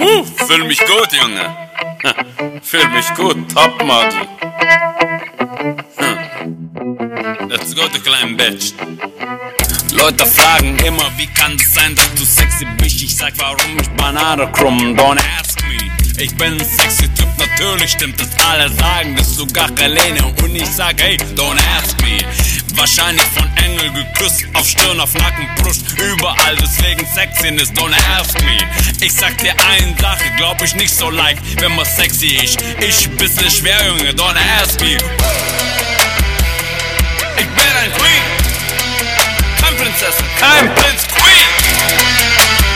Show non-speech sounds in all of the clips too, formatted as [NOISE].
uh, fühl mich gut, Junge. [LAUGHS] fühl mich gut, Topmodel. Let's go, du kleinen Bitch. Leute fragen immer, wie kann es sein, dass du sexy bist? Ich sag, warum ich Banane krumm? Don't ask me. Ich bin ein sexy Typ, natürlich stimmt das. Alle sagen das, sogar Helene. Und ich sag, hey, don't ask me. Wahrscheinlich von Engel geküsst, auf Stirn, auf Nacken, Brust, überall, deswegen Sexiness, don't ask me. Ich sag dir eine Sache, glaub ich nicht so leicht, wenn man sexy ist. Ich bisschen schwer, Junge, don't ask me. Ich bin ein Queen, kein Prinzessin, kein Prinz, Queen.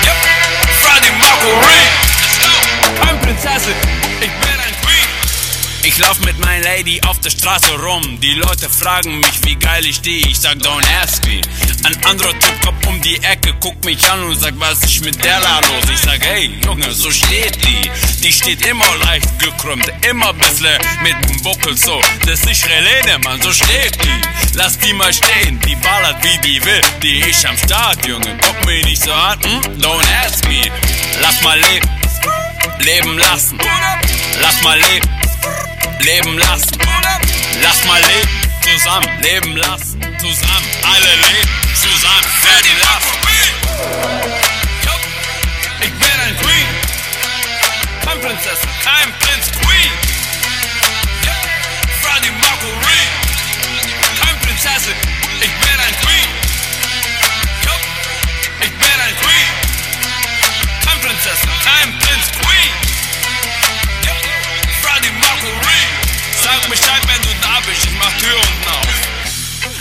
Yep, Freddie Mercury, Prinzessin, ich bin ein Queen. Ich lauf mit meiner Lady auf der Straße rum. Die Leute fragen mich, wie geil ich stehe. Ich sag, don't ask me. Ein anderer Typ kommt um die Ecke, guckt mich an und sagt, was ist mit der da los? Ich sag, hey, Junge, so steht die. Die steht immer leicht gekrümmt, immer bisschen mit dem Buckel so. Das ist Relene, Mann, so steht die. Lass die mal stehen, die ballert wie die will. Die ist am Start, Junge, guck mich nicht so an. Hm? Don't ask me. Lass mal leben. Leben lassen. Lass mal leben. Leben lassen. Lass mal leben, zusammen, leben lassen, zusammen, alle leben, zusammen, Ferdi lassen. Ich bin ein Queen, kein Prinzessin, kein Prinz,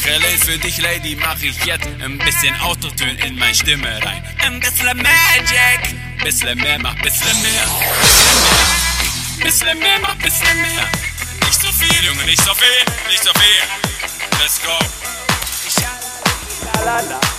auf. Relais für dich, Lady, mach ich jetzt ein bisschen Autotune in meine Stimme rein. Ein bisschen Magic. Bisschen mehr, mach bisschen mehr. Bisschen mehr, mach bisschen mehr. Nicht so viel, Junge, nicht so viel, nicht so viel. Let's go. La, la, la.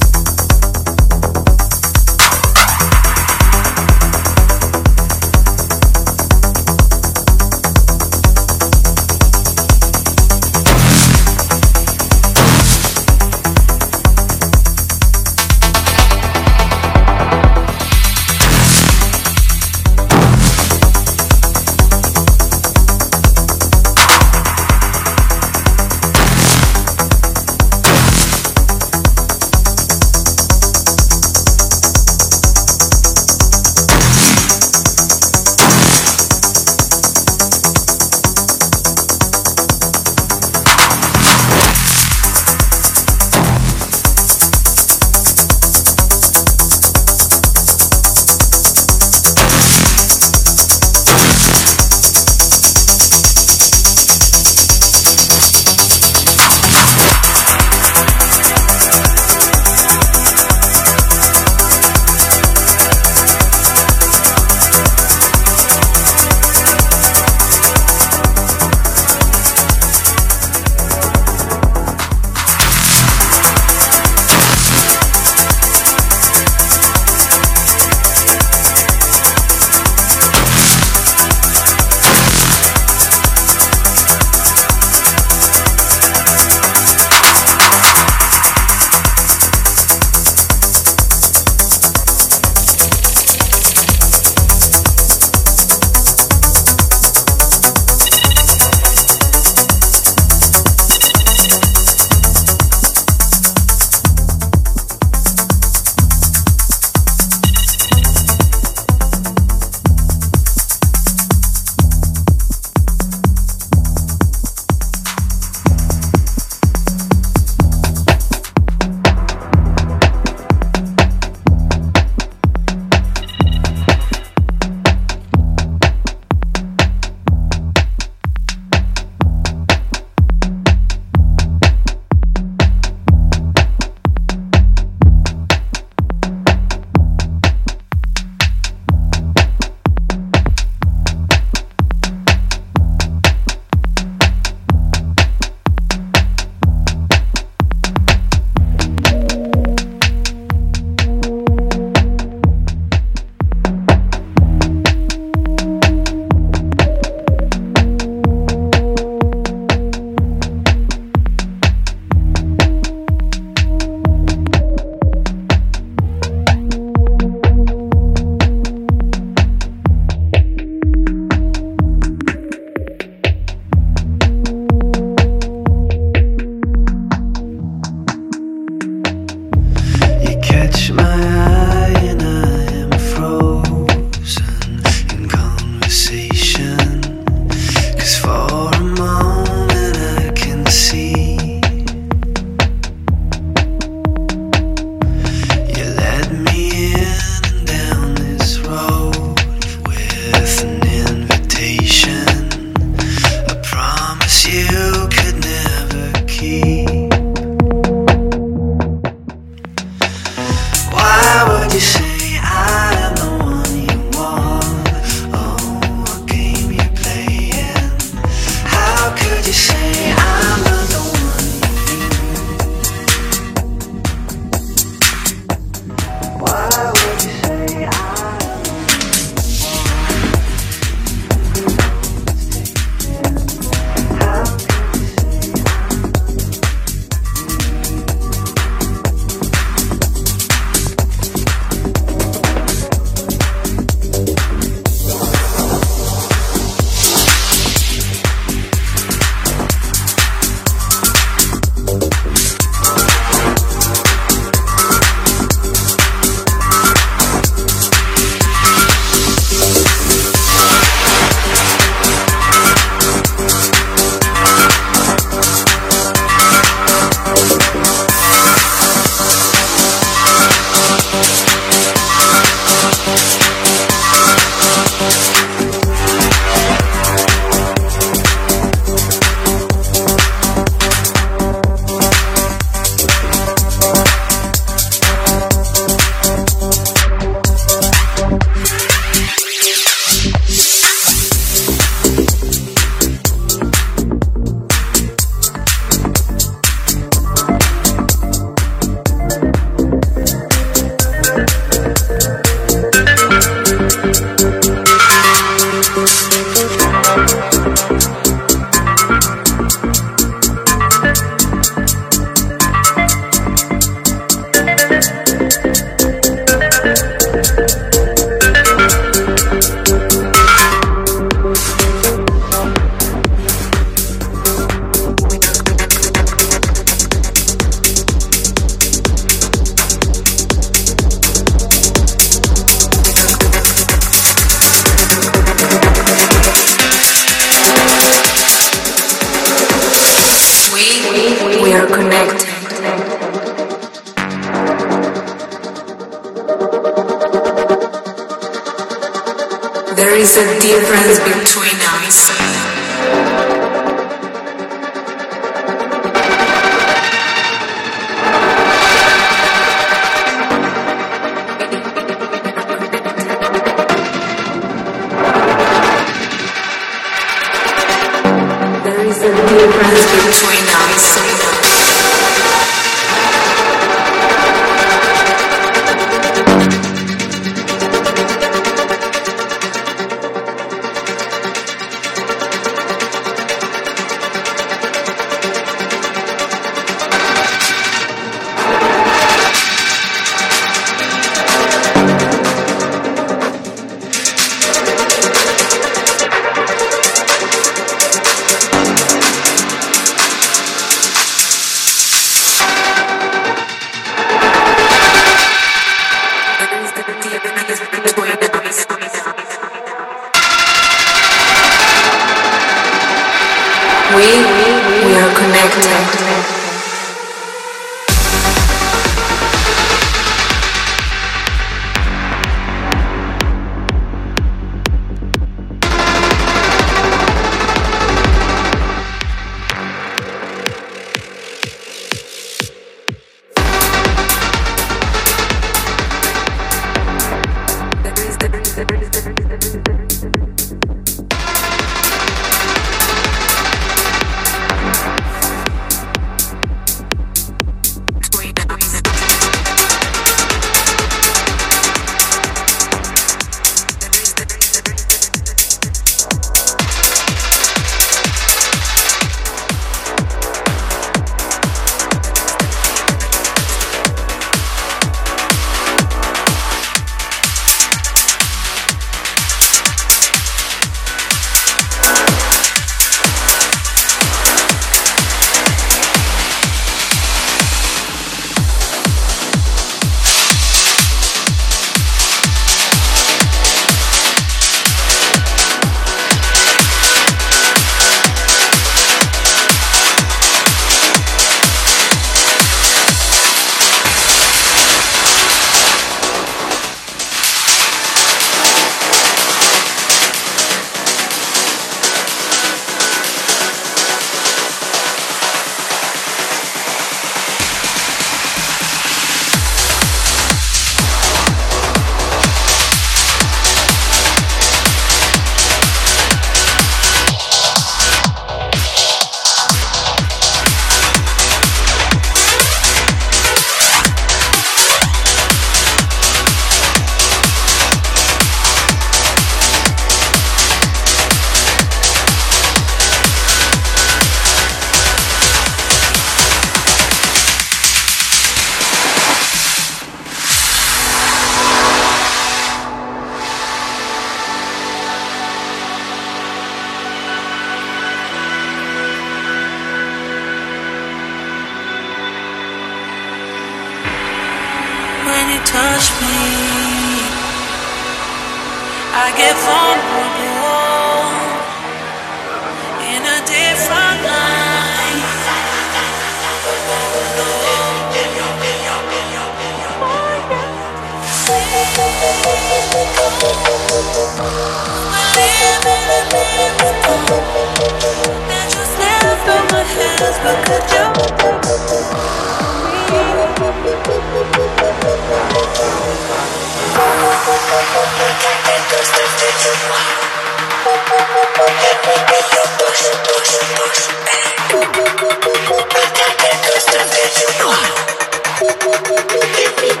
Thank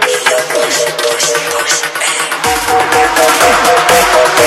you.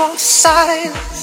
false silence.